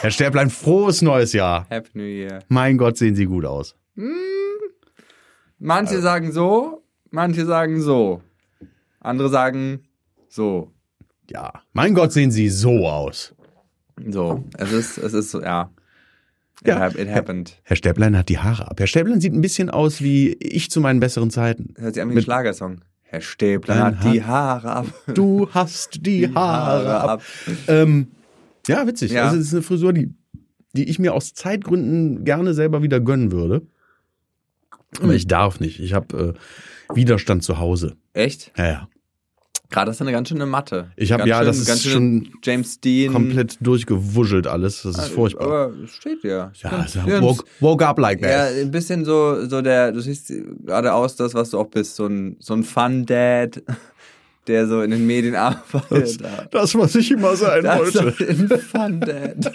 Herr Stäblein, frohes neues Jahr. Happy New Year. Mein Gott, sehen Sie gut aus. Manche sagen so, manche sagen so. Andere sagen so. Ja, mein Gott, sehen Sie so aus. So. Es ist, es ist so, ja. It, Ja. it happened. Herr Stäblein hat die Haare ab. Herr Stäblein sieht ein bisschen aus wie ich zu meinen besseren Zeiten. Hört sich an wie ein Schlagersong. Herr Stäbler Dein hat die Haare ab. Du hast die, Haare ab. Ähm, ja, witzig. Ja. Also, das ist eine Frisur, die, die ich mir aus Zeitgründen gerne selber wieder gönnen würde. Aber ich darf nicht. Ich habe äh, Widerstand zu Hause. Echt? Ja, ja. Gerade ist eine ganz schöne Matte. Ich habe ja, schön- das ist schon James Dean. komplett durchgewuschelt alles. Das ist furchtbar. Aber es steht ja. ja, also, woke, woke up like Ja, that. ein bisschen so, so der, du siehst gerade aus, das, was du auch bist, so ein, so ein Fun-Dad, der so in den Medien arbeitet. Das, was ich immer sein Das wollte. ist ein Fun-Dad.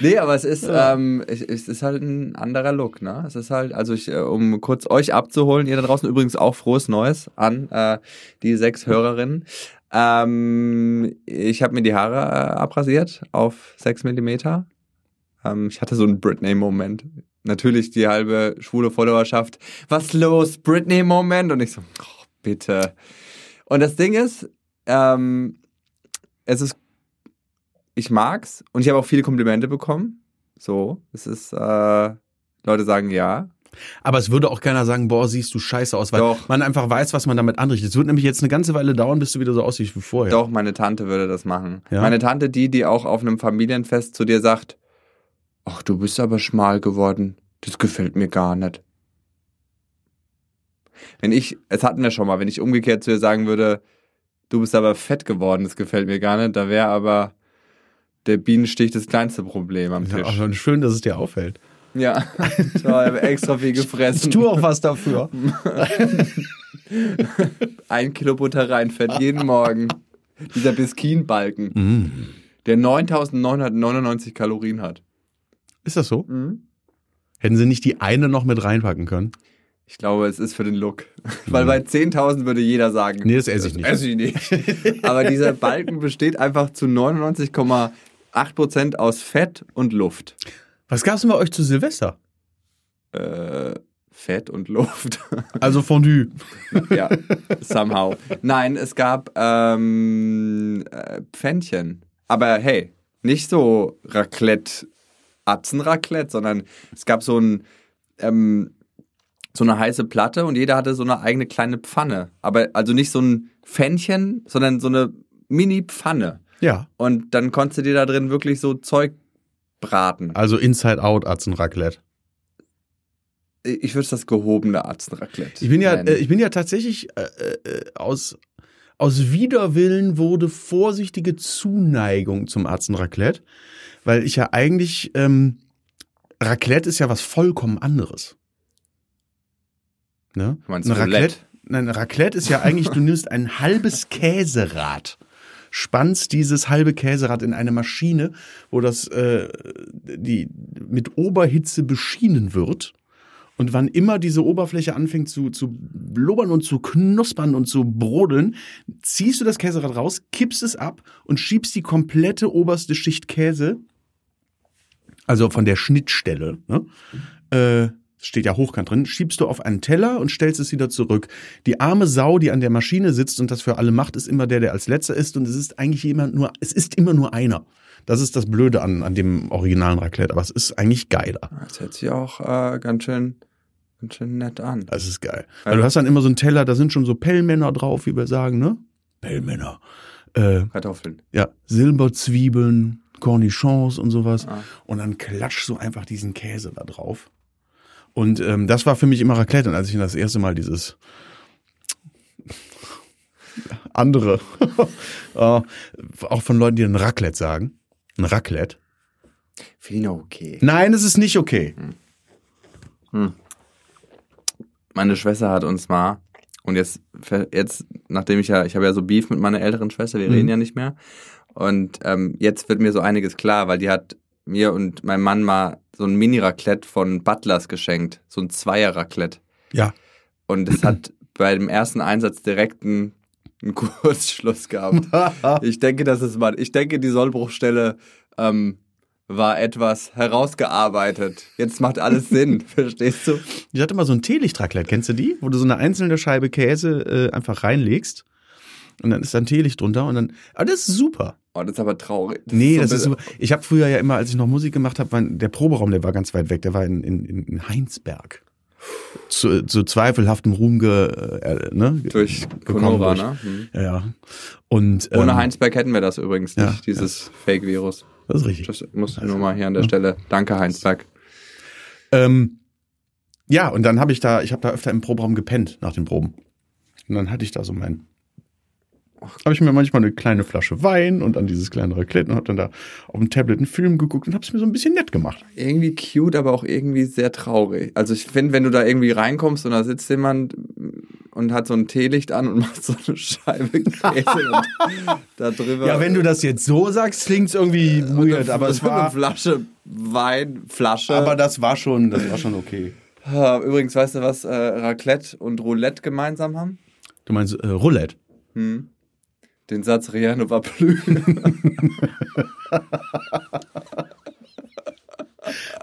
nee, aber es ist, ähm, es, es ist halt ein anderer Look, ne? Es ist halt, also ich, äh, um kurz euch abzuholen, ihr da draußen übrigens auch frohes Neues an äh, die sechs Hörerinnen. Ähm, ich habe mir die Haare äh, abrasiert auf sechs Millimeter. Ähm, ich hatte so einen Britney-Moment. Natürlich die halbe schwule Followerschaft. Was los, Britney-Moment? Und ich so, oh, bitte. Und das Ding ist, ähm, es ist, ich mag's und ich habe auch viele Komplimente bekommen. So, es ist, äh, Leute sagen ja. Aber es würde auch keiner sagen, boah, siehst du scheiße aus, weil Doch. man einfach weiß, was man damit anrichtet. Es wird nämlich jetzt eine ganze Weile dauern, bis du wieder so aussiehst wie vorher. Doch, meine Tante würde das machen. Ja? Meine Tante, die, die auch auf einem Familienfest zu dir sagt, ach, du bist aber schmal geworden. Das gefällt mir gar nicht. Wenn ich, es hatten wir schon mal, wenn ich umgekehrt zu ihr sagen würde, du bist aber fett geworden, das gefällt mir gar nicht, da wäre aber der Bienenstich das kleinste Problem am Ja, Tisch. aber schön, dass es dir auffällt. Ja, ich habe extra viel gefressen. auch was dafür. Ein Kilo Butter reinfett jeden Morgen. Dieser Biskinbalken, Mm. der 9999 Kalorien hat. Ist das so? Hätten sie nicht die eine noch mit reinpacken können? Ich glaube, es ist für den Look. Weil bei 10.000 würde jeder sagen, Nee, das esse ich nicht. esse ich nicht. Aber dieser Balken besteht einfach zu 99,8% aus Fett und Luft. Was gab's denn bei euch zu Silvester? Äh, Fett und Luft. Also Fondue. ja, somehow. Nein, es gab ähm, äh, Pfännchen. Aber hey, nicht so Raclette, Atzenraclette, sondern es gab so ein ähm, so eine heiße Platte und jeder hatte so eine eigene kleine Pfanne. Aber also nicht so ein Pfännchen, sondern so eine Mini-Pfanne. Ja. Und dann konntest du dir da drin wirklich so Zeug braten. Also Inside Out Atzenraclette. Ich würde das gehobene Atzenraclette. Ich bin ja, äh, ich bin ja tatsächlich äh, äh, aus aus Widerwillen wurde vorsichtige Zuneigung zum Atzenraclette, weil ich ja eigentlich ähm, Raclette ist ja was vollkommen anderes. Ne? Meinst Eine Roulette? Raclette, nein, Raclette ist ja eigentlich, du nimmst ein halbes Käserad, spannst dieses halbe Käserad in eine Maschine, wo das äh, die mit Oberhitze beschienen wird. Und wann immer diese Oberfläche anfängt zu, zu blubbern und zu knuspern und zu brodeln, ziehst du das Käserad raus, kippst es ab und schiebst die komplette oberste Schicht Käse, also von der Schnittstelle, ne, äh, steht ja hochkant drin, schiebst du auf einen Teller und stellst es wieder zurück. Die arme Sau, die an der Maschine sitzt und das für alle macht, ist immer der, der als letzter ist und es ist eigentlich jemand nur, es ist immer nur einer. Das ist das Blöde an, an dem originalen Raclette, aber es ist eigentlich geiler. Das hört sich auch äh, ganz schön, ganz schön nett an. Das ist geil. Weil du hast dann immer so einen Teller, da sind schon so Pellmänner drauf, wie wir sagen, ne? Pellmänner. Äh, Kartoffeln. ja, Silberzwiebeln, Cornichons und sowas. Ah. Und dann klatschst du einfach diesen Käse da drauf. Und ähm, das war für mich immer Raclette. Und als ich das erste Mal dieses andere, äh, auch von Leuten, die ein Raclette sagen, ein Raclette. Finde ich noch okay. Nein, es ist nicht okay. Meine Schwester hat uns mal, und jetzt, jetzt, nachdem ich ja, ich habe ja so Beef mit meiner älteren Schwester, wir Mhm. reden ja nicht mehr. Und ähm, jetzt wird mir so einiges klar, weil die hat mir und meinem Mann mal so ein Mini-Raclette von Butlers geschenkt. So ein Zweier-Raclette. Ja. Und es hat bei dem ersten Einsatz direkt einen, einen Kurzschluss gehabt. Ich denke, das ist mal, ich denke, die Sollbruchstelle ähm, war etwas herausgearbeitet. Jetzt macht alles Sinn, verstehst du? Ich hatte mal so ein Teelichtraclette, kennst du die? Wo du so eine einzelne Scheibe Käse äh, einfach reinlegst und dann ist da ein Teelicht drunter und dann, aber das ist super. Oh, das ist aber traurig. Das Nee, so das ist super. Ich habe früher ja immer, als ich noch Musik gemacht habe, der Proberaum, der war ganz weit weg, der war in, in, in Heinsberg. Zu, zu zweifelhaftem Ruhm ge, äh, ne, Durch Conora, ne? Hm. Ja, ja. Und Ohne ähm, Heinsberg hätten wir das übrigens nicht, ja, dieses Fake-Virus. Das ist richtig. Das muss ich nur mal hier an der Stelle. Danke, Heinsberg. Ähm, ja, und dann habe ich da, ich habe da öfter im Proberaum gepennt nach den Proben. Und dann hatte ich da so mein, habe ich mir manchmal eine kleine Flasche Wein und dann dieses kleine Raclette und habe dann da auf dem Tablet einen Film geguckt und habe es mir so ein bisschen nett gemacht. Irgendwie cute, aber auch irgendwie sehr traurig. Also ich finde, wenn du da irgendwie reinkommst und da sitzt jemand und hat so ein Teelicht an und macht so eine Scheibe Käse und da drüber. Ja, wenn du das jetzt so sagst, klingt's irgendwie weird, aber es eine war, Flasche Wein, Flasche. aber das war schon, das war schon okay. Übrigens, weißt du, was äh, Raclette und Roulette gemeinsam haben? Du meinst äh, Roulette? Hm. Den Satz Rihanna war blühen.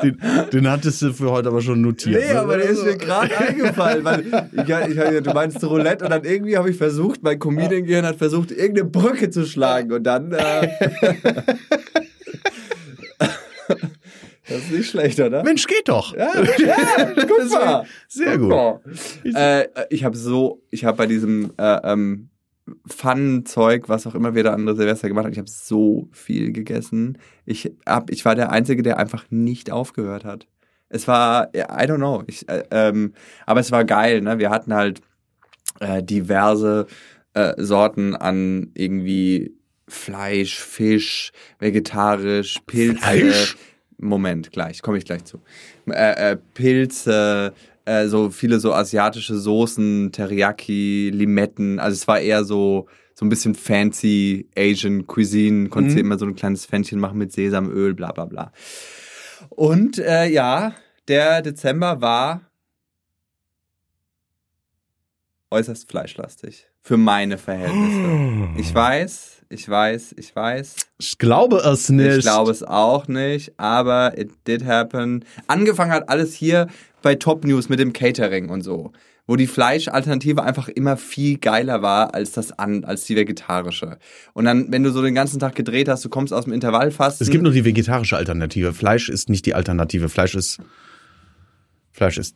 Den, den hattest du für heute aber schon notiert. Nee, ne? aber der ist mir gerade eingefallen, weil ich, ich, ich, du meinst Roulette und dann irgendwie habe ich versucht, mein Comedian-Gehirn hat versucht, irgendeine Brücke zu schlagen und dann. Äh, das ist nicht schlecht, oder? Mensch, geht doch. Ja, ja, guck mal. Sehr gut. Guck mal. Äh, ich habe so, ich habe bei diesem äh, ähm, Pfannenzeug, was auch immer wir da andere Silvester gemacht haben, ich habe so viel gegessen. Ich, hab, ich war der Einzige, der einfach nicht aufgehört hat. Es war, I don't know, ich, äh, ähm, aber es war geil, ne? Wir hatten halt äh, diverse äh, Sorten an irgendwie Fleisch, Fisch, vegetarisch, Pilze. Fleisch? Moment, gleich, komme ich gleich zu. Äh, äh, Pilze, äh, so viele so asiatische Soßen, Teriyaki, Limetten. Also es war eher so so ein bisschen fancy Asian Cuisine. Konntest dir immer so ein kleines Pfännchen machen mit Sesamöl, bla bla bla. Und äh, ja, der Dezember war äußerst fleischlastig. Für meine Verhältnisse. Ich weiß, ich weiß, ich weiß. Ich glaube es nicht. Ich glaube es auch nicht, aber it did happen. Angefangen hat alles hier bei Top News mit dem Catering und so, wo die Fleischalternative einfach immer viel geiler war als das an, als die vegetarische. Und dann, wenn du so den ganzen Tag gedreht hast, du kommst aus dem Intervallfasten. Es gibt nur die vegetarische Alternative. Fleisch ist nicht die Alternative. Fleisch ist. Fleisch ist.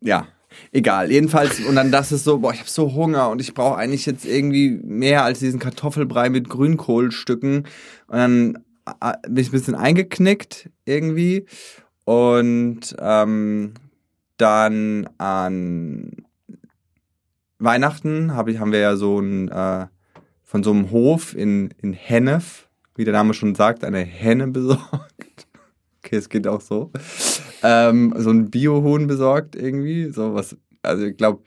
Ja, egal. Jedenfalls, und dann das ist so, boah, ich habe so Hunger und ich brauche eigentlich jetzt irgendwie mehr als diesen Kartoffelbrei mit Grünkohlstücken. Und dann äh, bin ich ein bisschen eingeknickt irgendwie. Und ähm, dann an Weihnachten hab ich, haben wir ja so ein, äh, von so einem Hof in, in Hennef, wie der Name schon sagt, eine Henne besorgt. Okay, es geht auch so. Ähm, so ein Biohuhn besorgt irgendwie. So was, also ich glaube,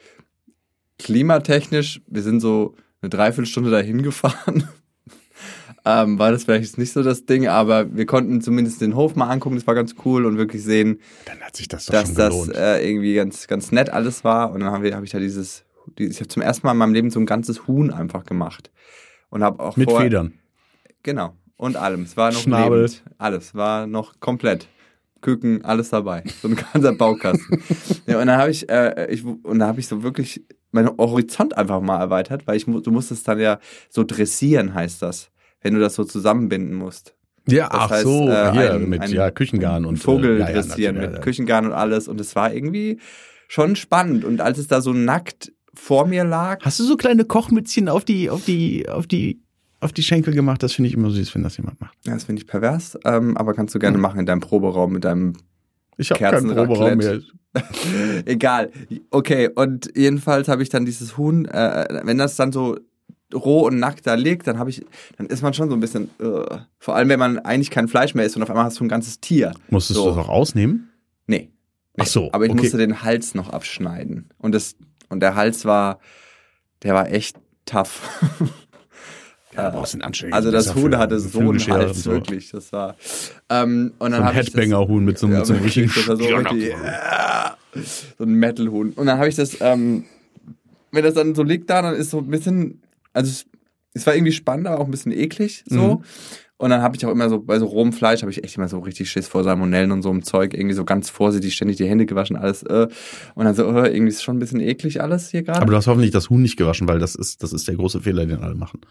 klimatechnisch, wir sind so eine Dreiviertelstunde dahin gefahren. ähm, war das vielleicht nicht so das Ding, aber wir konnten zumindest den Hof mal angucken, das war ganz cool und wirklich sehen, Dann hat sich das doch dass das äh, irgendwie ganz, ganz nett alles war. Und dann habe hab ich da dieses, dieses ich habe zum ersten Mal in meinem Leben so ein ganzes Huhn einfach gemacht. Und habe auch Mit vorher- Federn. Genau. Und allem. Es war noch Schnabel. lebend. Alles war noch komplett. Küken, alles dabei. So ein ganzer Baukasten. ja, und dann habe ich, äh, ich, und dann habe ich so wirklich meinen Horizont einfach mal erweitert, weil ich, du musstest dann ja so dressieren, heißt das, wenn du das so zusammenbinden musst. Ja, Das ach heißt, so, äh, hier ein- mit ein ja, Küchengarn und Vogel äh, ja, ja, dressieren mit ja, ja. Küchengarn und alles. Und es war irgendwie schon spannend. Und als es da so nackt vor mir lag, Hast du so kleine Kochmützchen auf die, auf die, auf die, auf die Schenkel gemacht? Das finde ich immer süß, wenn das jemand macht. ja, das finde ich pervers, ähm, aber kannst du gerne machen in deinem Proberaum mit deinem Ich habe keinen Proberaum mehr. Egal. Okay, und jedenfalls habe ich dann dieses Huhn, äh, wenn das dann so roh und nackt da liegt, dann habe ich, dann ist man schon so ein bisschen, äh, vor allem wenn man eigentlich kein Fleisch mehr isst und auf einmal hast du ein ganzes Tier. Musstest So. du das auch ausnehmen? Nee. nee. Ach so, Aber ich okay. musste den Hals noch abschneiden. Und das, und der Hals war, der war echt tough. Ja, brauchst einen anständigen Also das Huhn hatte so einen Hals, so. wirklich. Das war. Ähm, und So dann ein ich das- Headbanger-Huhn mit so, ja, mit so einem richtigen so, richtig, ja, so ein Metal-Huhn. Und dann habe ich das, ähm, wenn das dann so liegt da, dann ist so ein bisschen, also es, es war irgendwie spannend, aber auch ein bisschen eklig so. Mhm. Und dann habe ich auch immer so, bei so rohem Fleisch habe ich echt immer so richtig Schiss vor Salmonellen und so einem Zeug. Irgendwie so ganz vorsichtig, ständig die Hände gewaschen, alles. Äh. Und dann so, äh, irgendwie ist schon ein bisschen eklig alles hier gerade. Aber du hast hoffentlich das Huhn nicht gewaschen, weil das ist, das ist der große Fehler, den alle machen.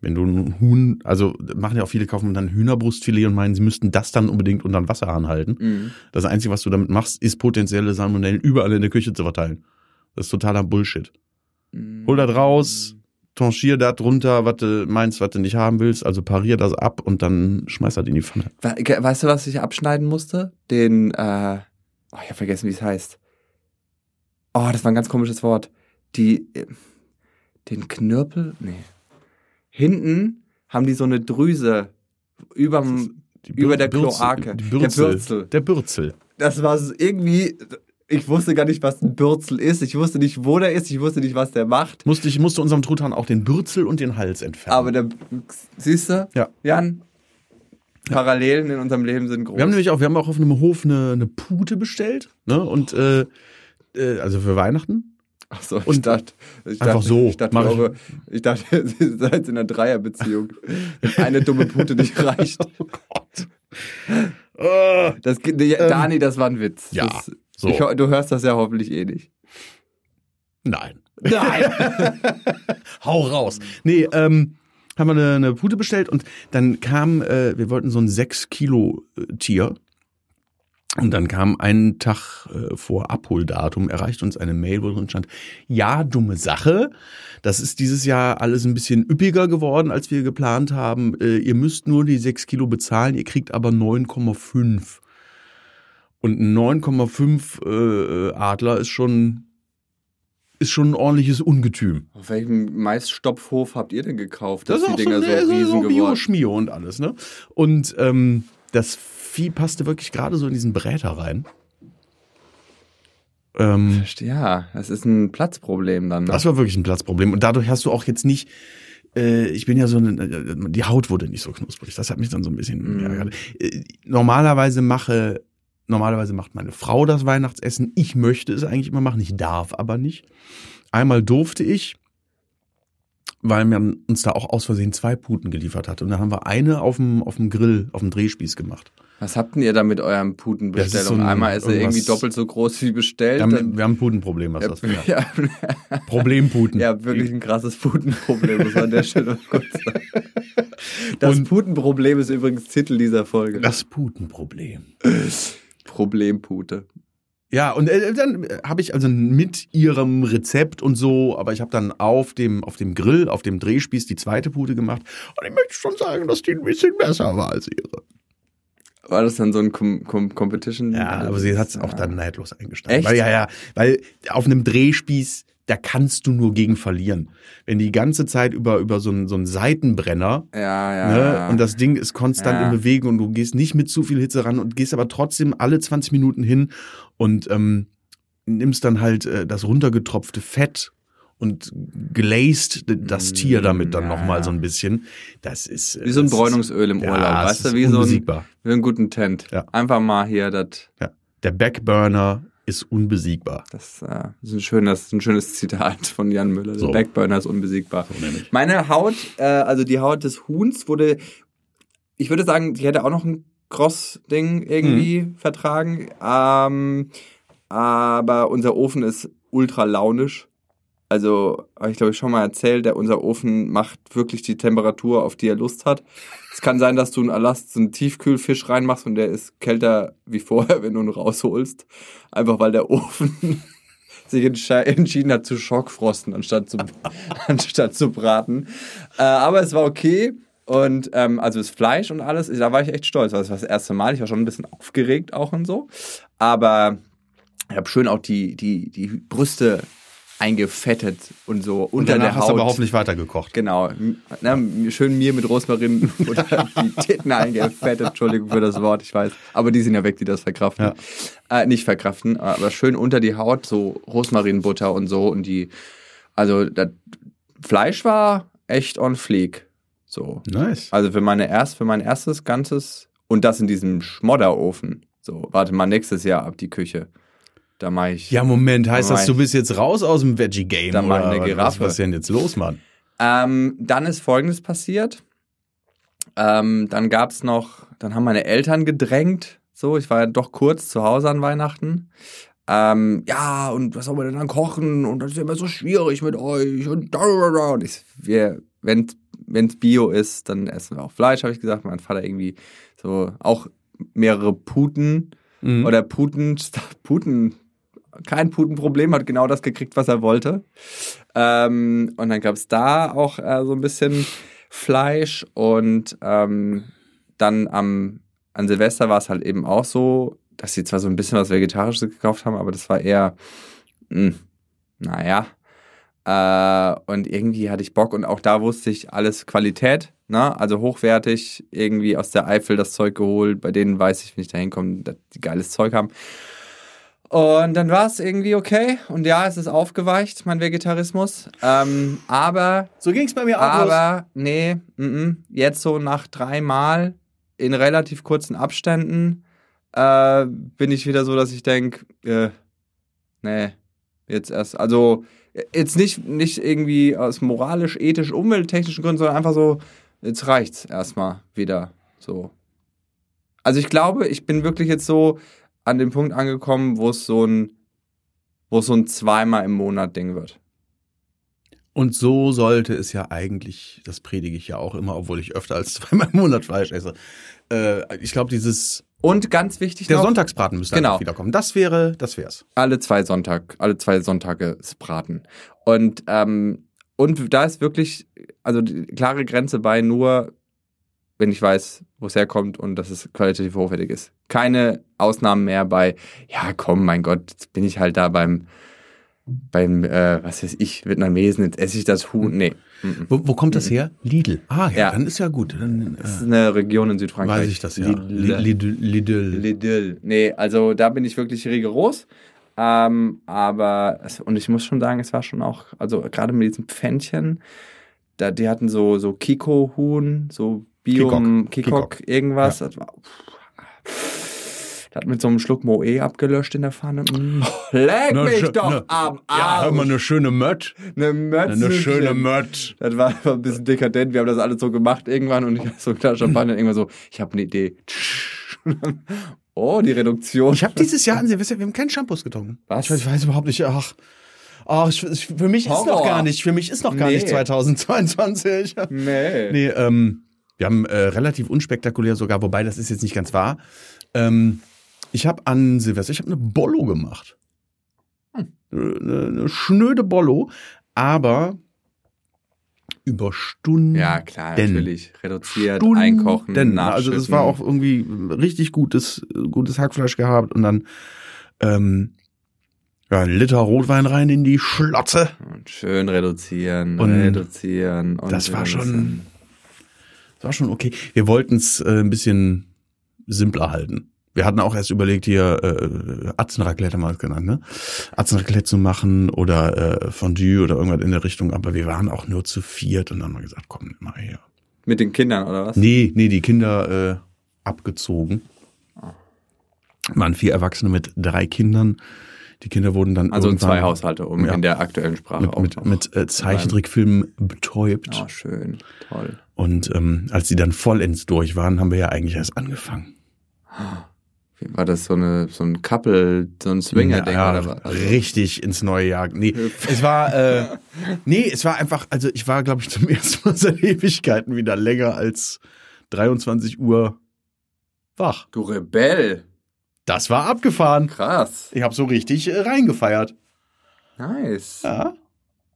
Wenn du ein Huhn, also machen ja auch viele, kaufen dann Hühnerbrustfilet und meinen, sie müssten das dann unbedingt unter den Wasserhahn halten. Mhm. Das Einzige, was du damit machst, ist potenzielle Salmonellen überall in der Küche zu verteilen. Das ist totaler Bullshit. Hol das raus, tangier das drunter, was du meinst, was du nicht haben willst, also parier das ab und dann schmeiß das in die Pfanne. We- Weißt du, was ich abschneiden musste? Den, äh, oh, ich habe vergessen, wie es heißt. Oh, das war ein ganz komisches Wort. Die, äh, den Knirpel? Nee. Hinten haben die so eine Drüse überm, Über der Kloake. Die Der Bürzel. Der Bürzel. das war irgendwie, ich wusste gar nicht, was ein Bürzel ist. Ich wusste nicht, wo der ist. Ich wusste nicht, was der macht. Musste ich musste unserem Truthahn auch den Bürzel und den Hals entfernen. Aber der, siehst du? Ja. Jan, Parallelen in unserem Leben sind groß. Wir haben nämlich auch, wir haben auch auf einem Hof eine, eine Pute bestellt, ne? Und äh, äh, also für Weihnachten. Ach so, ich Und dachte, ich einfach dachte, so. Ich dachte, Mach ich. eure, ich dachte, ihr seid in einer Dreierbeziehung. Eine dumme Pute nicht reicht. Oh Gott. Das, Dani, das war ein Witz. ja, Das, so. ich, du hörst das ja hoffentlich eh nicht. nein. Nein. Hau raus. Nee, ähm, haben wir eine, eine Pute bestellt und dann kam, äh, wir wollten so ein 6 Kilo äh, Tier. Und dann kam einen Tag äh, vor Abholdatum, erreicht uns eine Mail, wo drin stand, ja, dumme Sache. Das ist dieses Jahr alles ein bisschen üppiger geworden, als wir geplant haben. Äh, ihr müsst nur die 6 Kilo bezahlen, ihr kriegt aber 9,5. Und ein 9,5 äh, Adler ist schon, ist schon ein ordentliches Ungetüm. Auf welchem Maisstopfhof habt ihr denn gekauft, Das dass ist die Dinger so, ne, so, riesen so geworden Bio-Schmio und alles, ne? Und ähm, das Vieh passte wirklich gerade so in diesen Bräter rein. Ähm, Ja, das ist ein Platzproblem dann. Ne? das war wirklich ein Platzproblem. Und dadurch hast du auch jetzt nicht, äh, ich bin ja so, eine, die Haut wurde nicht so knusprig. Das hat mich dann so ein bisschen Mhm. geärgert. Äh, normalerweise mache, normalerweise macht meine Frau das Weihnachtsessen. Ich möchte es eigentlich immer machen. Ich darf aber nicht. Einmal durfte ich, weil man uns da auch aus Versehen zwei Puten geliefert hat. Und dann haben wir eine auf dem, auf dem Grill, auf dem Drehspieß gemacht. Was habt denn ihr da mit eurem Das ist Putenbestellung? so ein- Einmal ist er irgendwie doppelt so groß wie bestellt. Wir haben, wir haben ein Putenproblem, was das wäre. ja, Problemputen. ja, wirklich ein krasses Putenproblem, muss man an der Stelle kurz sagen. Das Und- Putenproblem ist übrigens Titel dieser Folge. Das Putenproblem. Problempute. Ja, und äh, dann äh, habe ich also mit ihrem Rezept und so, aber ich habe dann auf dem, auf dem Grill, auf dem Drehspieß die zweite Pute gemacht. Und ich möchte schon sagen, dass die ein bisschen besser war als ihre. War das dann so ein Com Com Competition? Ja, aber sie hat es auch Ja. dann neidlos eingestanden. Echt? Weil, ja, ja, weil auf einem Drehspieß, da kannst du nur gegen verlieren. Wenn die ganze Zeit über, über so einen, so einen Seitenbrenner Ja, ja. Ne? ja. Und das Ding ist konstant in Bewegung und du gehst nicht mit zu viel Hitze ran und gehst aber trotzdem alle 20 Minuten hin und ähm, nimmst dann halt äh, das runtergetropfte Fett und glazed das Mm, Tier damit dann ja, nochmal so ein bisschen. Das ist äh, wie so ein Bräunungsöl im Urlaub, weißt du, wie so ein, unbesiegbar. wie einen guten Tent. Ja. Einfach mal hier das. Ja. Der Backburner ist unbesiegbar. Das äh, ist ein schönes, ein schönes Zitat von Jan Müller. Der So. Backburner ist unbesiegbar. So. Meine Haut, äh, also die Haut des Huhns wurde, ich würde sagen, die hätte auch noch ein Cross-Ding irgendwie Mhm. vertragen. Ähm, aber unser Ofen ist ultra launisch. Also, habe ich glaube ich schon mal erzählt, der, unser Ofen macht wirklich die Temperatur, auf die er Lust hat. Es kann sein, dass du einen so einen Tiefkühlfisch reinmachst und der ist kälter wie vorher, wenn du ihn rausholst. Einfach weil der Ofen sich entschieden hat zu Schockfrosten, anstatt zu, anstatt zu braten. Äh, aber es war okay. Und ähm, also das Fleisch und alles, da war ich echt stolz. Das war das erste Mal. Ich war schon ein bisschen aufgeregt auch und so. Aber ich habe schön auch die, die, die Brüste eingefettet und so Und unter danach der hast Haut. du aber hoffentlich weitergekocht. Genau. Ne, schön mir mit Rosmarin oder die Titten eingefettet. Entschuldigung für das Wort, ich weiß. Aber die sind ja weg, die das verkraften. Äh, nicht verkraften, aber schön unter die Haut, so Rosmarinbutter und so. Und die, also das Fleisch war echt on fleek. So. Nice. Also für meine erst, für mein erstes ganzes und das in diesem Schmodderofen. So, warte mal nächstes Jahr ab die Küche. Da mache ich. Ja, Moment, heißt Da das, mach du ich- bist jetzt raus aus dem Veggie-Game? Da mach ich eine was- Giraffe. Was ist denn jetzt los, Mann? Ähm, dann ist Folgendes passiert. Ähm, dann gab's noch, dann haben meine Eltern gedrängt. So, ich war ja doch kurz zu Hause an Weihnachten. Ähm, ja, und was soll man denn dann kochen? Und das ist ja immer so schwierig mit euch. Und, da, da, da. und ich, wir, wenn wenn's Bio ist, dann essen wir auch Fleisch, habe ich gesagt. Mein Vater irgendwie so auch mehrere Puten Mhm. oder Puten, Puten, kein Putenproblem, hat genau das gekriegt, was er wollte. Ähm, und dann gab's da auch äh, so ein bisschen Fleisch und ähm, dann am, an Silvester war es halt eben auch so, dass sie zwar so ein bisschen was Vegetarisches gekauft haben, aber das war eher, mh, naja. Äh, und irgendwie hatte ich Bock und auch da wusste ich alles Qualität, ne? Also hochwertig, irgendwie aus der Eifel das Zeug geholt. Bei denen weiß ich, wenn ich da hinkomme, dass die geiles Zeug haben. Und dann war es irgendwie okay. Und ja, es ist aufgeweicht, mein Vegetarismus. Ähm, aber So ging's bei mir auch los. aber nee, mm -mm. jetzt so nach dreimal in relativ kurzen Abständen äh, bin ich wieder so, dass ich denke, äh, nee, jetzt erst, also jetzt nicht, nicht irgendwie aus moralisch, ethisch, umwelttechnischen Gründen, sondern einfach so, jetzt reicht's erstmal wieder so. Also ich glaube, ich bin wirklich jetzt so an dem Punkt angekommen, wo es so ein, wo es so ein zweimal im Monat Ding wird. Und so sollte es ja eigentlich, das predige ich ja auch immer, obwohl ich öfter als zweimal im Monat Fleisch esse. Äh, ich glaube, dieses, Und ganz wichtig der noch, Sonntagsbraten müsste Genau. wiederkommen. Das wäre, das wär's. alle zwei Sonntag, alle zwei Sonntage ist Braten. Und, ähm, und da ist wirklich, also die klare Grenze bei nur, wenn ich weiß, wo es herkommt und dass es qualitativ hochwertig ist. Keine Ausnahmen mehr bei, ja komm, mein Gott, jetzt bin ich halt da beim, beim, äh, was weiß ich, Vietnamesen, jetzt esse ich das Huhn. Nee. mhm. Wo, wo kommt das her? Lidl. Ah, ja, Ja. dann ist ja gut. Dann Das ist äh, eine Region in Südfrankreich. weiß ich das ja. Lidl. Lidl. Lidl. Nee, also da bin ich wirklich rigoros. Ähm, aber, und ich muss schon sagen, es war schon auch, also gerade mit diesen Pfännchen, da, die hatten so, so Kiko-Huhn, so Bio, Kikok. Irgendwas. Das war, das hat mit so einem Schluck Moe abgelöscht in der Pfanne. Mm. Leck Ne, mich doch ne. am Ja, Arsch. hör mal, eine schöne Mött. eine Mötze. Eine schöne Mött. Das war einfach ein bisschen dekadent. Wir haben das alles so gemacht irgendwann und ich hatte so Glas Champagner und irgendwann so, ich habe eine Idee. Oh, die Reduktion. Ich habe dieses Jahr an Silvester, wir haben keinen Shampoos getrunken. Was? Ich weiß, ich weiß überhaupt nicht, ach. Ach, für mich ist noch Horror. gar nicht, für mich ist noch gar Nee. nicht 2022. Nee. Nee, ähm, wir haben äh, relativ unspektakulär sogar, wobei das ist jetzt nicht ganz wahr. Ähm, ich habe an Silvester, ich habe eine Bollo gemacht. Hm. Eine, eine schnöde Bollo, aber über Stunden. Ja, klar, natürlich. Reduziert, Stunden. einkochen, Also das war auch irgendwie richtig gutes, gutes Hackfleisch gehabt und dann ähm, ja, ein Liter Rotwein rein in die Schlotze. Und schön reduzieren, Und reduzieren. Und das war schon- Das war schon okay. Wir wollten es äh, ein bisschen simpler halten. Wir hatten auch erst überlegt, hier äh, Atzenraclette haben wir es genannt, ne? Atzenraclette zu machen oder äh, Fondue oder irgendwas in der Richtung, aber wir waren auch nur zu viert und dann haben wir gesagt, komm, mal her. Mit den Kindern, oder was? Nee, nee, die Kinder äh, abgezogen. Waren vier Erwachsene mit drei Kindern. Die Kinder wurden dann Also zwei Haushalte, um Ja. in der aktuellen Sprache mit, auch mit, mit äh, Zeichentrickfilmen betäubt. Oh, schön. Toll. Und ähm, als sie dann vollends durch waren, haben wir ja eigentlich erst angefangen. Wie War das so eine so ein Couple, so ein Swinger-Ding ja, oder was? Also, richtig ins neue Jahr. Nee, es war, äh, nee, es war einfach, also ich war, glaube ich, zum ersten Mal seit Ewigkeiten wieder länger als 23 Uhr wach. du Rebell. Das war abgefahren. Krass. Ich habe so richtig äh, reingefeiert. Nice. Ja.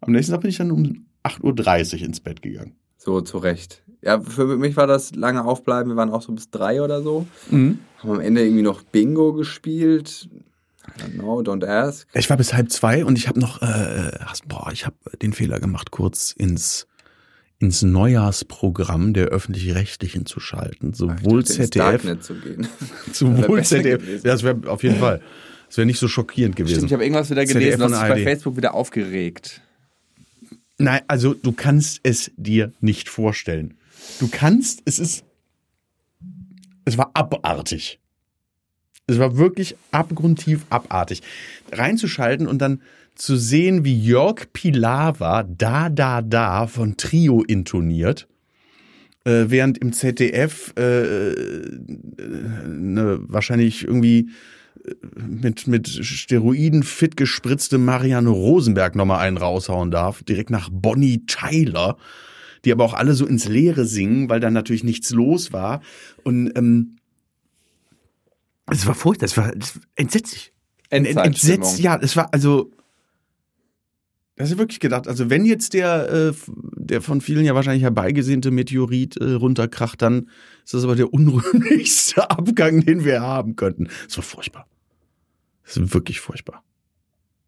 Am nächsten Tag bin ich dann um 8.30 Uhr ins Bett gegangen. So, zu Recht. Ja, für mich war das lange Aufbleiben. Wir waren auch so bis drei oder so. Mhm. Haben am Ende irgendwie noch Bingo gespielt. I don't know, don't ask. Ich war bis halb zwei und ich habe noch, äh, hast- boah, ich habe den Fehler gemacht, kurz ins ins Neujahrsprogramm der öffentlich-rechtlichen zu schalten, sowohl dachte, ins ZDF, zu gehen. Sowohl besser ZDF, gewesen. ja, das wäre auf jeden Fall, das wäre nicht so schockierend gewesen. Stimmt, ich habe irgendwas wieder gelesen, das ist bei. Facebook wieder aufgeregt. Nein, also du kannst es dir nicht vorstellen. Du kannst, es ist, es war abartig. Es war wirklich abgrundtief abartig. Reinzuschalten und dann zu sehen, wie Jörg Pilawa da, da, da von Trio intoniert. äh, während im ZDF äh, äh, ne, wahrscheinlich irgendwie äh, mit, mit Steroiden fit gespritzte Marianne Rosenberg nochmal einen raushauen darf, direkt nach Bonnie Tyler, die aber auch alle so ins Leere singen, weil da natürlich nichts los war. Und ähm, es war furchtbar, es war, war entsetzlich. Entsetzt, ja, es war also. Das ist wirklich gedacht. Also wenn jetzt der, äh, der von vielen ja wahrscheinlich herbeigesehnte Meteorit äh, runterkracht, dann ist das aber der unrühmlichste Abgang, den wir haben könnten. Es war furchtbar. Es ist wirklich furchtbar.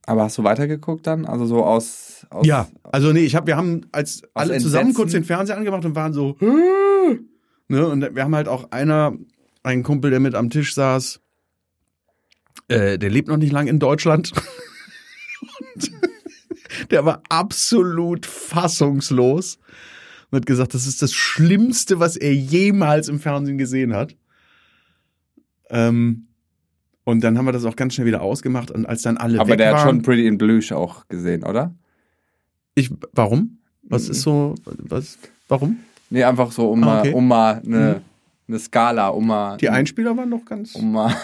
Aber hast du weitergeguckt dann? Also so aus. aus Ja, also nee, ich hab, wir haben als alle zusammen kurz den Fernseher angemacht und waren so, ne, und wir haben halt auch einer, einen Kumpel, der mit am Tisch saß, äh, der lebt noch nicht lang in Deutschland. und der war absolut fassungslos und hat gesagt, das ist das Schlimmste, was er jemals im Fernsehen gesehen hat. Ähm, und dann haben wir das auch ganz schnell wieder ausgemacht und als dann alle Aber der waren, hat schon Pretty in Blue auch gesehen, oder? Ich, warum? Mhm. Was ist so, was, warum? Nee, einfach so, um Ah, mal, okay. um mal eine, eine Skala, um mal. Die Einspieler waren noch ganz. Um mal.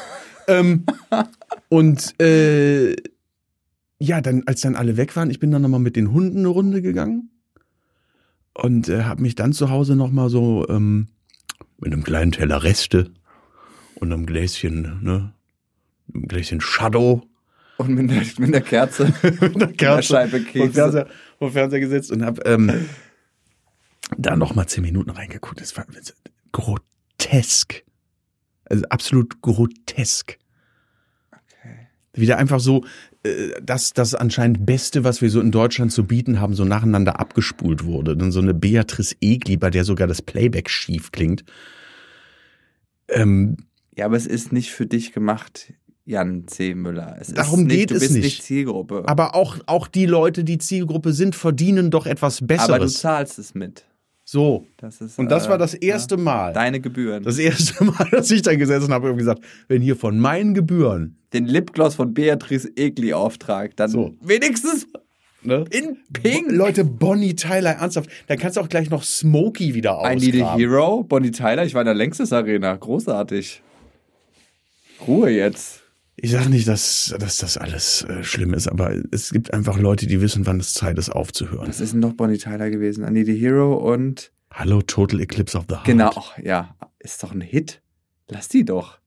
Ähm, und äh, ja, dann, als dann alle weg waren, ich bin dann nochmal mit den Hunden eine Runde gegangen und äh, habe mich dann zu Hause nochmal so ähm, mit einem kleinen Teller Reste und einem Gläschen, ne, einem Gläschen Shadow Und mit der, mit der Kerze. mit einer Kerze Scheibe vor Kekse. Fernseher, vor Fernseher gesetzt und habe ähm, da noch mal zehn Minuten reingeguckt. Das war grotesk. Also absolut grotesk. Wieder einfach so, dass das anscheinend Beste, was wir so in Deutschland zu bieten haben, so nacheinander abgespult wurde. Dann so eine Beatrice Egli, bei der sogar das Playback schief klingt. Ähm, Ja, aber es ist nicht für dich gemacht, Jan C. Müller. Es Darum ist nicht, geht du es bist nicht. nicht Zielgruppe. aber auch, auch die Leute, die Zielgruppe sind, verdienen doch etwas Aber du Besseres. zahlst es mit. So. Das ist, Und das äh, war das erste ja, Mal. Deine Gebühren. Das erste Mal, dass ich da gesessen habe und gesagt, wenn hier von meinen Gebühren, Den Lipgloss von Beatrice Egli auftrag, dann So. wenigstens ne? in Pink. Leute, Bonnie Tyler, ernsthaft, dann kannst du auch gleich noch Smokey wieder I Need a ausgraben. Hero, Bonnie Tyler, ich war in der Längstes Arena. Großartig. Ruhe jetzt. Ich sage nicht, dass, dass das alles äh, schlimm ist, aber es gibt einfach Leute, die wissen, wann es Zeit ist, aufzuhören. Was ist noch Bonnie Tyler gewesen? I Need a Hero und. Hallo, Total Eclipse of the Heart. Genau, ach, ja. Ist doch ein Hit. Lass die doch.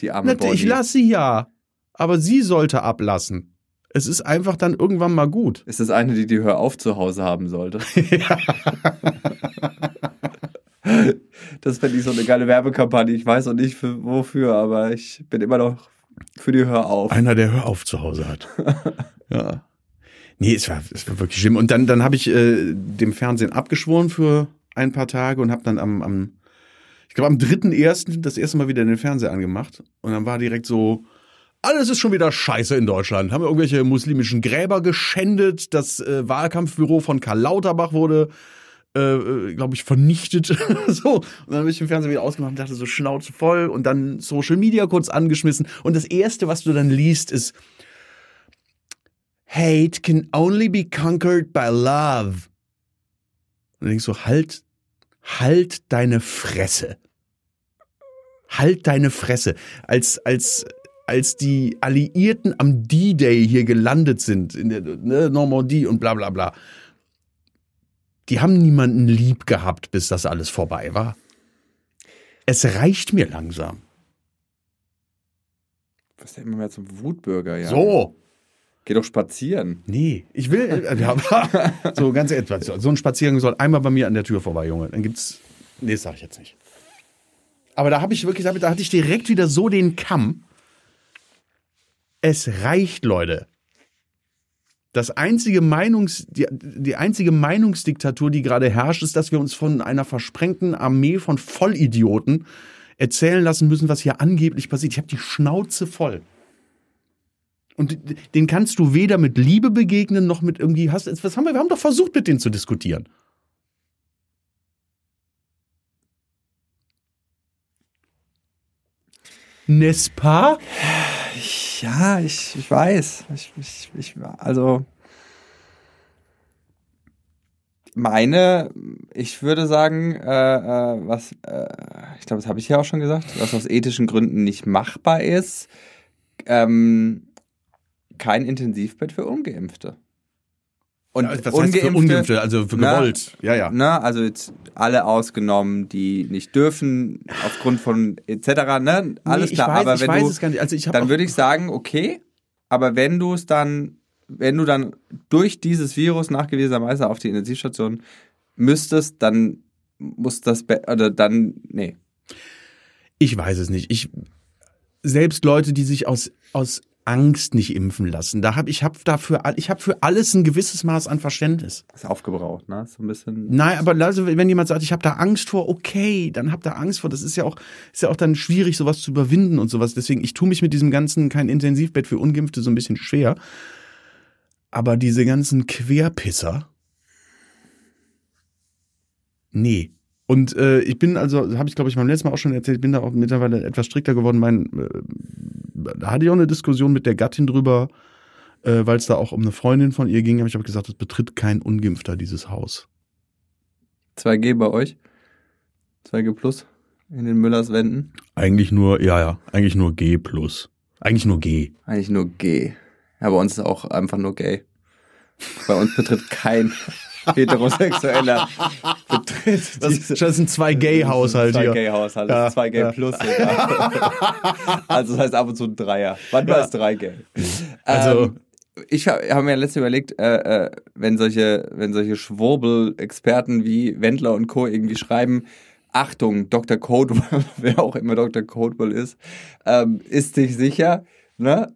Die arme Bonnie. ich lasse sie ja, aber sie sollte ablassen. Es ist einfach dann irgendwann mal gut. Ist das eine, die die Hör auf zu Hause haben sollte? das fände ich so eine geile Werbekampagne. Ich weiß auch nicht für, wofür, aber ich bin immer noch für die Hör auf. Einer, der Hör auf zu Hause hat. ja. Nee, es war, es war wirklich schlimm. Und dann, dann habe ich äh, dem Fernsehen abgeschworen für ein paar Tage und habe dann am, am ich glaube, am 3.1. das erste Mal wieder den Fernseher angemacht. Und dann war direkt so, alles ist schon wieder scheiße in Deutschland. Haben wir irgendwelche muslimischen Gräber geschändet. Das äh, Wahlkampfbüro von Karl Lauterbach wurde, äh, glaube ich, vernichtet. so. Und dann habe ich den Fernseher wieder ausgemacht und dachte so, Schnauze voll. Und dann Social Media kurz angeschmissen. Und das Erste, was du dann liest, ist, Hate can only be conquered by love. Und dann denkst du, halt, halt deine Fresse. Halt deine Fresse. Als, als, als die Alliierten am D-Day hier gelandet sind, in der ne, Normandie und bla bla bla, die haben niemanden lieb gehabt, bis das alles vorbei war. Es reicht mir langsam. Du bist ja immer mehr zum Wutbürger, ja. So. Geh doch spazieren. Nee, ich will. Äh, ja, so ganz etwas. So ein Spaziergang soll einmal bei mir an der Tür vorbei, Junge. Dann gibt's. Nee, das sag ich jetzt nicht. Aber da habe ich wirklich, da hatte ich direkt wieder so den Kamm. Es reicht, Leute. Das einzige Meinungs, die, die einzige Meinungsdiktatur, die gerade herrscht, ist, dass wir uns von einer versprengten Armee von Vollidioten erzählen lassen müssen, was hier angeblich passiert. Ich habe die Schnauze voll. Und den kannst du weder mit Liebe begegnen, noch mit irgendwie hast. Was haben wir? Wir haben doch versucht, mit denen zu diskutieren. N'est-ce pas? Ja, ich, ich weiß. Ich, ich, ich, also. meine, ich würde sagen, äh, äh, was, äh, ich glaube, das habe ich ja auch schon gesagt, was aus ethischen Gründen nicht machbar ist, ähm, kein Intensivbett für Ungeimpfte. Und ja, was heißt für Ungeimpfte? Also für gewollt. Na, ja, ja. Na, also jetzt alle ausgenommen, die nicht dürfen, aufgrund von etc. Ne? Alles nee, klar. Weiß, aber wenn du, also dann würde ich sagen, okay, aber wenn du es dann wenn du dann durch dieses Virus nachgewiesenerweise auf die Intensivstation müsstest, dann muss das, oder dann, nee. Ich weiß es nicht. Ich, selbst Leute, die sich aus, aus Angst nicht impfen lassen. Da hab ich habe dafür ich habe für alles ein gewisses Maß an Verständnis. ist aufgebraucht, ne? So ein bisschen. Nein, aber also, wenn jemand sagt, ich habe da Angst vor, okay, dann habt da Angst vor. Das ist ja auch ist ja auch dann schwierig sowas zu überwinden und sowas. Deswegen ich tue mich mit diesem ganzen kein Intensivbett für ungeimpfte so ein bisschen schwer. Aber diese ganzen Querpisser, nee. Und äh, ich bin also, habe ich glaube ich beim letzten Mal auch schon erzählt, bin da auch mittlerweile etwas strikter geworden. Mein, äh, da hatte ich auch eine Diskussion mit der Gattin drüber, äh, weil es da auch um eine Freundin von ihr ging. Habe ich aber gesagt, es betritt kein Ungeimpfter dieses Haus. 2G bei euch? 2G plus in den Müllers Wänden? Eigentlich nur, ja, ja, eigentlich nur G plus. Eigentlich nur G. Eigentlich nur G. Ja, bei uns ist auch einfach nur gay. Bei uns betritt kein heterosexueller betritt. Das, das sind zwei Gay-Haushalte Zwei Gay-Haushalte, ja, zwei Gay ja. plus. also das heißt ab und zu ein Dreier. Manchmal ja. ist drei Gay. Also ähm, ich habe hab mir letztens überlegt, äh, äh, wenn solche, wenn solche Schwurbel-Experten wie Wendler und Co. irgendwie schreiben, Achtung, Dr. Codewell, wer auch immer Dr. Codewell ist, ähm, ist sich sicher, ne,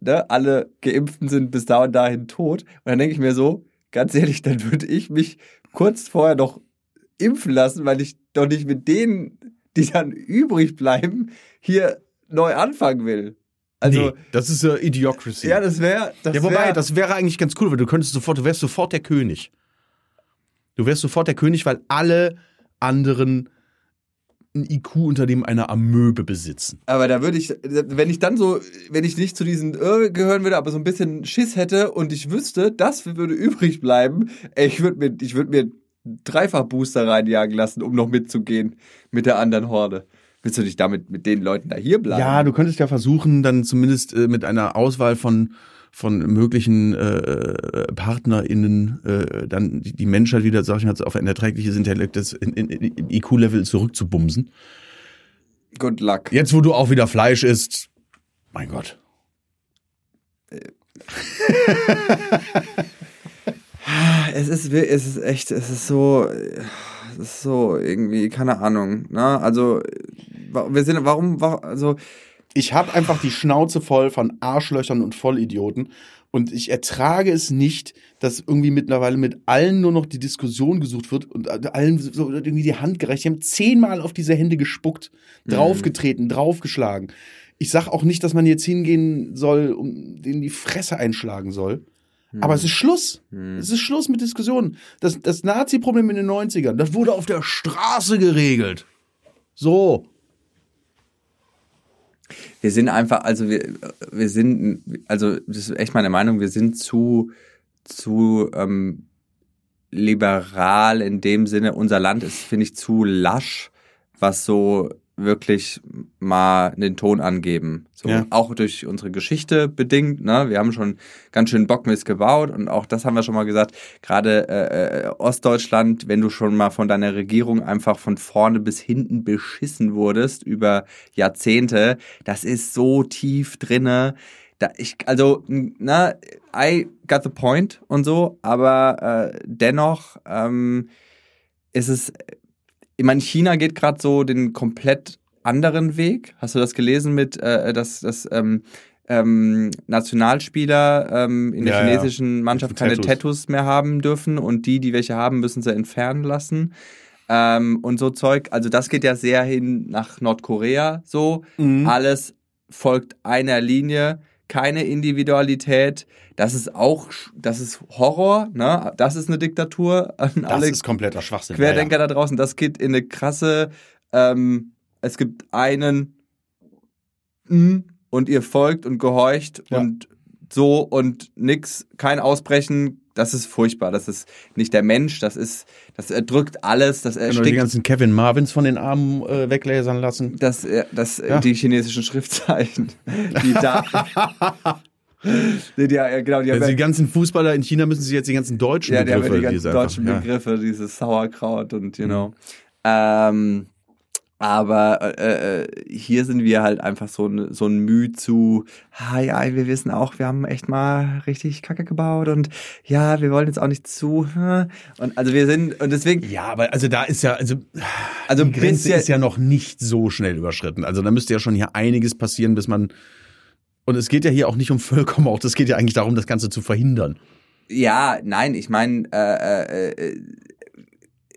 ne, alle Geimpften sind bis da und dahin tot. Und dann denke ich mir so, ganz ehrlich, dann würde ich mich kurz vorher noch impfen lassen, weil ich doch nicht mit denen, die dann übrig bleiben, hier neu anfangen will. Also, nee, das ist ja Idiocracy. Ja, das wäre. Ja, wobei, wär, das wäre eigentlich ganz cool, weil du könntest sofort, du wärst sofort der König. Du wärst sofort der König, weil alle anderen ein IQ unter dem einer Amöbe besitzen. Aber da würde ich, wenn ich dann so, wenn ich nicht zu diesen äh, gehören würde, aber so ein bisschen Schiss hätte und ich wüsste, das würde übrig bleiben, ich würde mir, ich würde mir dreifach Booster reinjagen lassen, um noch mitzugehen mit der anderen Horde. Willst du dich damit mit den Leuten da hier bleiben? Ja, du könntest ja versuchen, dann zumindest äh, mit einer Auswahl von von möglichen äh, PartnerInnen äh, dann die, die Menschheit wieder, sag ich mal, auf ein erträgliches Intellekt, in, in, in IQ-Level zurückzubumsen. Good luck. Jetzt, wo du auch wieder Fleisch isst, mein Gott. es ist, es ist echt, es ist so, es ist so irgendwie, keine Ahnung, ne? Also, wir sind, warum, also, ich habe einfach die Schnauze voll von Arschlöchern und Vollidioten. Und ich ertrage es nicht, dass irgendwie mittlerweile mit allen nur noch die Diskussion gesucht wird und allen so irgendwie die Hand gereicht. Die haben zehnmal auf diese Hände gespuckt, mhm. draufgetreten, draufgeschlagen. Ich sag auch nicht, dass man jetzt hingehen soll und denen die Fresse einschlagen soll. Mhm. Aber es ist Schluss. Mhm. Es ist Schluss mit Diskussionen. Das, das Nazi-Problem in den 90ern, das wurde auf der Straße geregelt. So wir sind einfach, also wir, wir sind, also das ist echt meine Meinung, wir sind zu, zu ähm, liberal in dem Sinne. Unser Land ist, finde ich, zu lasch, was so wirklich mal den Ton angeben. So, ja. Auch durch unsere Geschichte bedingt. Ne? Wir haben schon ganz schön Bockmist gebaut und auch das haben wir schon mal gesagt. Gerade äh, äh, Ostdeutschland, wenn du schon mal von deiner Regierung einfach von vorne bis hinten beschissen wurdest über Jahrzehnte, das ist so tief drinne. Da ich, also, na, I got the point und so, aber äh, dennoch ähm, ist es ich meine, China geht gerade so den komplett anderen Weg. Hast du das gelesen mit, äh, dass, dass ähm, ähm, Nationalspieler ähm, in der ja, chinesischen ja. Mannschaft keine Tattoos. Tattoos. mehr haben dürfen und die, die welche haben, müssen sie entfernen lassen. Ähm, und so Zeug. Also das geht ja sehr hin nach Nordkorea so. Mhm. Alles folgt einer Linie keine Individualität. Das ist auch, das ist Horror, ne? Das ist eine Diktatur. An das alle ist kompletter Schwachsinn. Querdenker ja, ja. da draußen, das geht in eine krasse, ähm, es gibt einen und ihr folgt und gehorcht ja. und so und nix, kein Ausbrechen, das ist furchtbar. Das ist nicht der Mensch, das ist, das erdrückt alles, das Können wir die erstickt ganzen Kevin Marvins von den Armen äh, weglasern lassen. das, äh, das, äh, Ja. die chinesischen Schriftzeichen, die da, die, die, ja, genau, die Also die ja, ganzen Fußballer in China müssen sich jetzt die ganzen deutschen ja, die haben ja Begriffe, die ganzen deutschen Begriffe, dieses Sauerkraut und, you know. Ähm, aber äh, äh, hier sind wir halt einfach so, ein- so ein Mühe zu, ah, ja, wir wissen auch, wir haben echt mal richtig Kacke gebaut und ja, wir wollen jetzt auch nicht zu. hm. Und also wir sind, und deswegen, Ja, aber also da ist ja, also, also die Grenze ist ja noch nicht so schnell überschritten. Also da müsste ja schon hier einiges passieren, bis man. Und es geht ja hier auch nicht um Völkermord, es geht ja eigentlich darum, das Ganze zu verhindern. Ja, nein, ich meine, äh, äh, äh,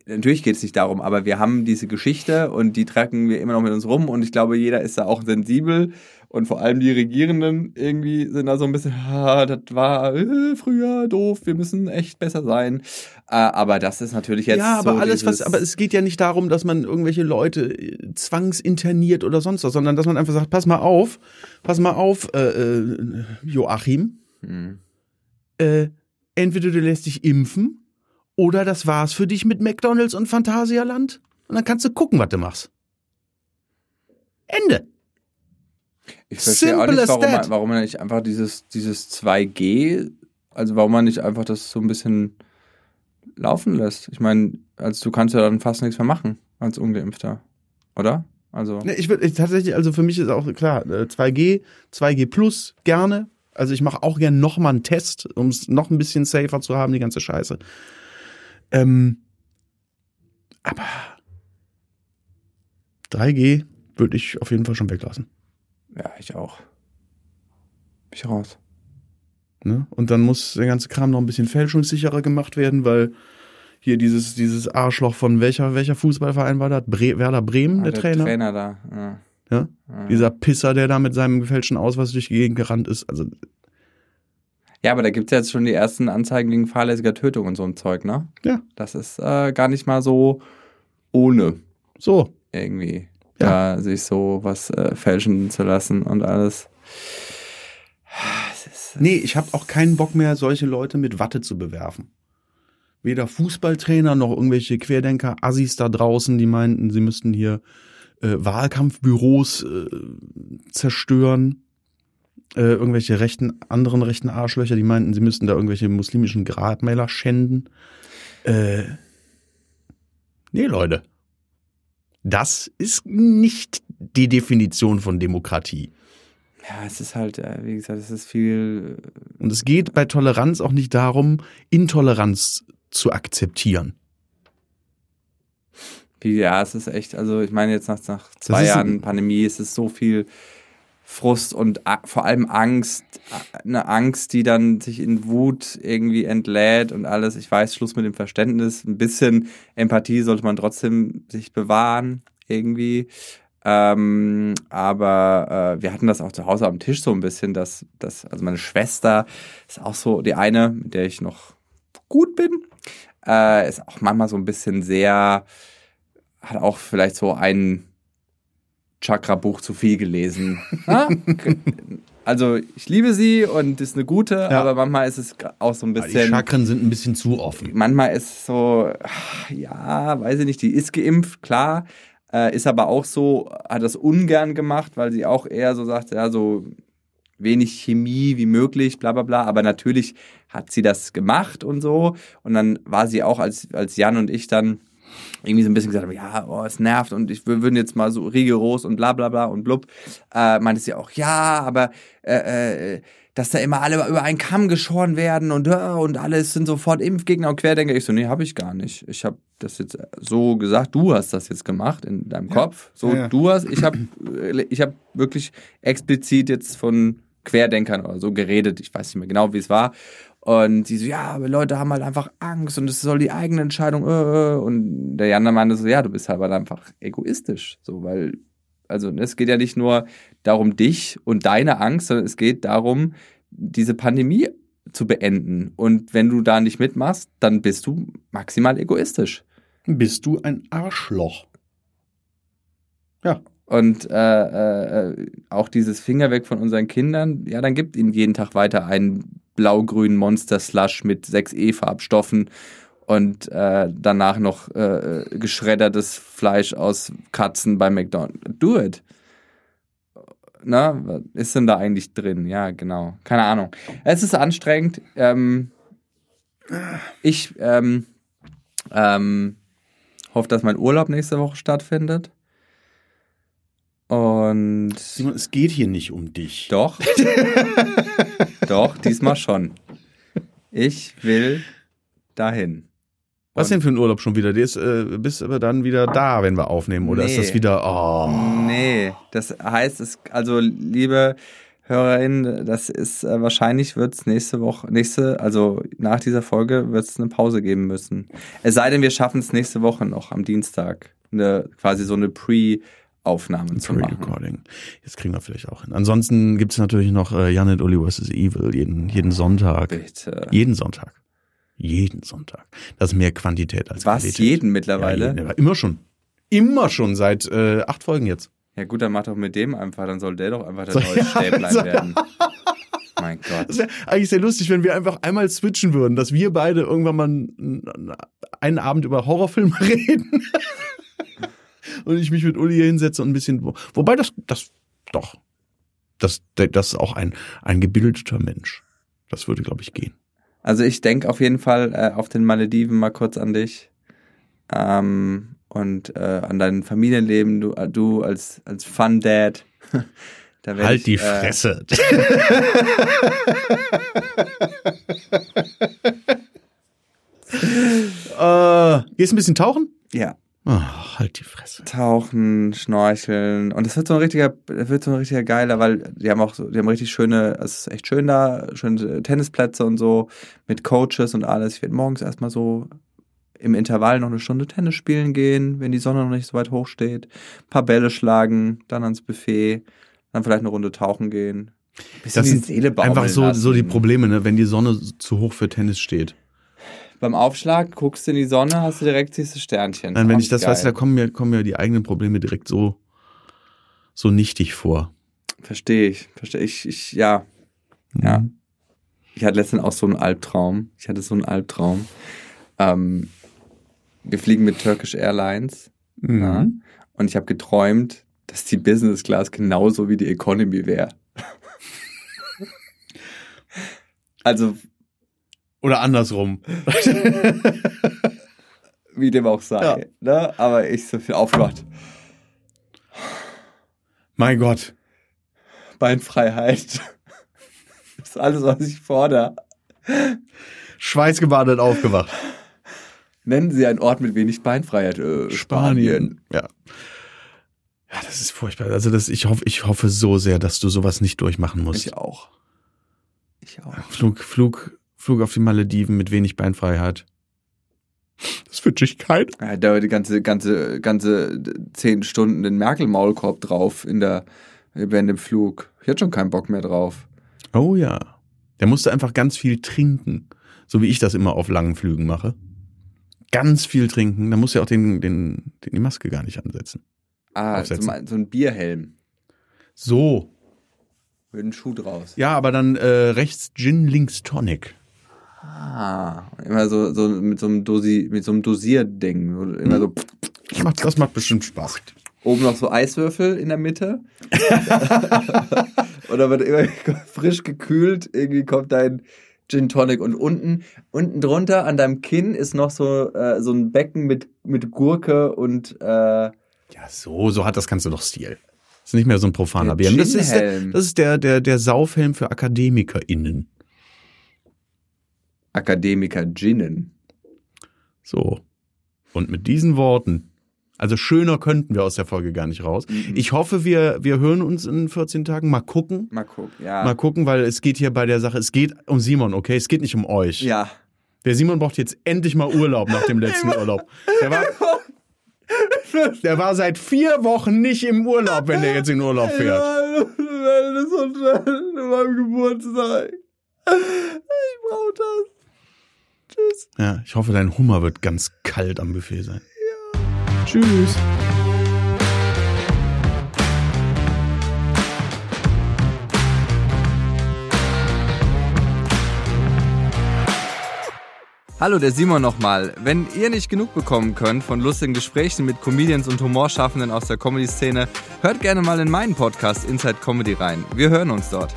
natürlich geht es nicht darum, aber wir haben diese Geschichte und die tragen wir immer noch mit uns rum und ich glaube, jeder ist da auch sensibel und vor allem die Regierenden irgendwie sind da so ein bisschen, ah, das war äh, früher doof, wir müssen echt besser sein. Äh, aber das ist natürlich jetzt ja, aber so alles, was, aber es geht ja nicht darum, dass man irgendwelche Leute äh, zwangsinterniert oder sonst was, sondern dass man einfach sagt, pass mal auf, pass mal auf, äh, Joachim, Hm. entweder du lässt dich impfen oder das war's für dich mit McDonalds und Phantasialand und dann kannst du gucken, was du machst. Ende. Ich verstehe auch Simple nicht, as warum man, warum man nicht einfach dieses, dieses 2G, also warum man nicht einfach das so ein bisschen laufen lässt. Ich meine, also du kannst ja dann fast nichts mehr machen als Ungeimpfter, oder? Also, Ne, ich würde tatsächlich, also für mich ist auch klar, äh, 2G, 2G plus gerne. Also ich mache auch gerne noch mal einen Test, um es noch ein bisschen safer zu haben, die ganze Scheiße. Ähm, aber 3G würde ich auf jeden Fall schon weglassen. ja, ich auch. Bin ich raus. Ne? Und dann muss der ganze Kram noch ein bisschen fälschungssicherer gemacht werden, weil hier dieses, dieses Arschloch von welcher, welcher Fußballverein war das? Bre Werder Bremen, Ah, der, Trainer. Trainer da. Ja. Ja? Ja. Dieser Pisser, der da mit seinem gefälschten Ausweis durch die Gegend gerannt ist. Also ja, aber da gibt's jetzt schon die ersten Anzeigen wegen fahrlässiger Tötung und so ein Zeug, ne? Ja. Das ist äh, gar nicht mal so ohne so. irgendwie Ja. da sich so was äh, fälschen zu lassen und alles. Es ist, Nee, ich habe auch keinen Bock mehr, solche Leute mit Watte zu bewerfen. Weder Fußballtrainer noch irgendwelche Querdenker, Assis da draußen, die meinten, sie müssten hier äh, Wahlkampfbüros äh, zerstören. Äh, irgendwelche rechten, anderen rechten Arschlöcher, die meinten, sie müssten da irgendwelche muslimischen Grabmäler schänden. Äh, nee, Leute. Das ist nicht die Definition von Demokratie. ja, es ist halt, äh, wie gesagt, es ist viel. Und es geht bei Toleranz auch nicht darum, Intoleranz zu akzeptieren. Ja, es ist echt, also ich meine jetzt nach, nach zwei Jahren Pandemie ist es so viel Frust und vor allem Angst, eine Angst, die dann sich in Wut irgendwie entlädt und alles. Ich weiß, Schluss mit dem Verständnis. Ein bisschen Empathie sollte man trotzdem sich bewahren, irgendwie. Ähm, aber äh, wir hatten das auch zu Hause am Tisch so ein bisschen, dass, dass, also meine Schwester ist auch so die eine, mit der ich noch gut bin, äh, ist auch manchmal so ein bisschen sehr, hat auch vielleicht so ein Chakra-Buch zu viel gelesen. Ja? also ich liebe sie und ist eine gute, Ja. aber manchmal ist es auch so ein Aber Die bisschen. Chakren sind ein bisschen zu offen. Manchmal ist es so, ja, weiß ich nicht, die ist geimpft, klar, äh, ist aber auch so, hat das ungern gemacht, weil sie auch eher so sagt, ja, so wenig Chemie wie möglich, bla bla bla. Aber natürlich hat sie das gemacht und so. Und dann war sie auch, als, als Jan und ich dann irgendwie so ein bisschen gesagt haben, ja, oh, es nervt und ich wir würden jetzt mal so rigoros und bla bla bla und blub, äh, meinte sie auch, ja, aber äh, äh, dass da immer alle über einen Kamm geschoren werden und, äh, und alles sind sofort Impfgegner und Querdenker. Ich so, nee, habe ich gar nicht. Ich habe das jetzt so gesagt, du hast das jetzt gemacht in deinem Kopf. So, Ja, ja. du hast, ich habe ich hab wirklich explizit jetzt von Querdenkern oder so geredet. Ich weiß nicht mehr genau, wie es war. Und sie so, ja, aber Leute haben halt einfach Angst und es soll die eigene Entscheidung. Äh, äh. Und der Jan meinte so, ja, du bist halt einfach egoistisch. So, weil, also es geht ja nicht nur darum, dich und deine Angst, sondern es geht darum, diese Pandemie zu beenden. Und wenn du da nicht mitmachst, dann bist du maximal egoistisch. Bist du ein Arschloch? Ja. Und äh, äh, auch dieses Finger weg von unseren Kindern, ja, dann gibt ihnen jeden Tag weiter einen blau-grünen Monster-Slush mit 6 E-Farbstoffen und äh, danach noch äh, geschreddertes Fleisch aus Katzen bei McDonald's. Do it. Na, was ist denn da eigentlich drin? Ja, genau. Keine Ahnung. Es ist anstrengend. Ähm, ich ähm, ähm, hoffe, dass mein Urlaub nächste Woche stattfindet. Und Simon, es geht hier nicht um dich. doch. doch, diesmal schon. Ich will dahin. Was denn für ein Urlaub schon wieder? Der ist, äh, bist aber dann wieder da, wenn wir aufnehmen. Oder ist Nee. das wieder, oh. Nee, das heißt, es, also liebe HörerInnen, das ist äh, wahrscheinlich wird es nächste Woche, nächste, also nach dieser Folge wird es eine Pause geben müssen. Es sei denn, wir schaffen es nächste Woche noch am Dienstag, eine, quasi so eine Pre-Aufnahme zu machen. Pre-Recording. Jetzt kriegen wir vielleicht auch hin. Ansonsten gibt es natürlich noch äh, Janet Uli vs. Evil jeden, jeden Sonntag. Bitte. Jeden Sonntag. Jeden Sonntag. Das ist mehr Quantität als Was, Qualität. jeden Ja, mittlerweile? jeden, aber immer schon. Immer schon, seit äh, acht Folgen jetzt. Ja gut, dann mach doch mit dem einfach, dann soll der doch einfach der So, neue ja, Stäblein so- werden. mein Gott. Das wäre eigentlich sehr lustig, wenn wir einfach einmal switchen würden, dass wir beide irgendwann mal einen Abend über Horrorfilme reden. und ich mich mit Uli hier hinsetze und ein bisschen. wo- Wobei das, das, doch. Das, das ist auch ein, ein gebildeter Mensch. Das würde, glaube ich, gehen. Also ich denke auf jeden Fall äh, auf den Malediven mal kurz an dich ähm, und äh, an dein Familienleben, du, äh, du als, als Fun Dad. halt ich, die äh, Fresse. äh, gehst ein bisschen tauchen? Ja, Ach, halt die Fresse. tauchen, schnorcheln und das wird so ein richtiger, das wird so ein richtiger geiler, weil die haben auch so, die haben richtig schöne, es ist echt schön da, schöne Tennisplätze und so mit Coaches und alles. Ich werde morgens erstmal so im Intervall noch eine Stunde Tennis spielen gehen, wenn die Sonne noch nicht so weit hoch steht. Ein paar Bälle schlagen, dann ans Buffet, dann vielleicht eine Runde tauchen gehen. Bisschen Das die sind einfach so, lassen. so die Probleme, ne? wenn die Sonne zu hoch für Tennis steht. Beim Aufschlag guckst du in die Sonne, hast du direkt du Sternchen. Nein, wenn ich das geil. weiß, da kommen mir, kommen mir die eigenen Probleme direkt so, so nichtig vor. Verstehe ich, verstehe ich, ich, ja. Ja. Mhm. Ich hatte letztens auch so einen Albtraum. Ich hatte so einen Albtraum. Ähm, wir fliegen mit Turkish Airlines. Mhm. Ja, und ich habe geträumt, dass die Business Class genauso wie die Economy wäre. also, Oder andersrum. wie dem auch sei. Ja. Ne? Aber ich so viel aufgewacht. mein Gott. Beinfreiheit. Das ist alles, was ich fordere. Schweißgebadet aufgewacht. Nennen Sie einen Ort mit wenig Beinfreiheit. Äh, Spanien. Ja. Ja, das ist furchtbar. Also das, ich hoffe, ich hoffe so sehr, dass du sowas nicht durchmachen musst. Ich auch. Ich auch. Flug, Flug, Flug auf die Malediven mit wenig Beinfreiheit. Das wünsche ich keinen. Ja, da die ganze, ganze, ganze zehn Stunden den Merkel-Maulkorb drauf in der, während dem Flug. Ich hatte schon keinen Bock mehr drauf. Oh ja. Der musste einfach ganz viel trinken. So wie ich das immer auf langen Flügen mache. Ganz viel trinken. Da muss ja auch den, den, den, die Maske gar nicht ansetzen. Ah, so, Aufsetzen. mal- so ein Bierhelm. So. Mit einem Schuh draus. Ja, aber dann äh, rechts Gin, links Tonic. Ah, immer so, so mit so einem Dosi, mit so einem Dosierding. Immer so Das macht, das macht bestimmt Spaß. oben noch so Eiswürfel in der Mitte. Oder wird immer frisch gekühlt. Irgendwie kommt dein Gin Tonic und unten, unten drunter an deinem Kinn ist noch so, äh, so ein Becken mit, mit Gurke und äh, Ja, so, so hat das Ganze doch Stil. Das ist nicht mehr so ein profaner Bier. Das ist, der, das ist der, der, der Saufhelm für AkademikerInnen. Akademiker Ginnen. So. Und mit diesen Worten, also schöner könnten wir aus der Folge gar nicht raus. Mhm. Ich hoffe, wir, wir hören uns in 14 Tagen. Mal gucken. Mal gucken, ja. Mal gucken, weil es geht hier bei der Sache, es geht um Simon, okay? Es geht nicht um euch. ja. Der Simon braucht jetzt endlich mal Urlaub nach dem letzten Urlaub. Der war, der war seit vier Wochen nicht im Urlaub, wenn der jetzt in Urlaub fährt. Das Hotel in meinem Geburtstag. Ich brauche das ist. Ja, ich hoffe, dein Hummer wird ganz kalt am Buffet sein. Ja. Tschüss. Hallo, der Simon nochmal. Wenn ihr nicht genug bekommen könnt von lustigen Gesprächen mit Comedians und Humorschaffenden aus der Comedy-Szene, hört gerne mal in meinen Podcast Inside Comedy rein. Wir hören uns dort.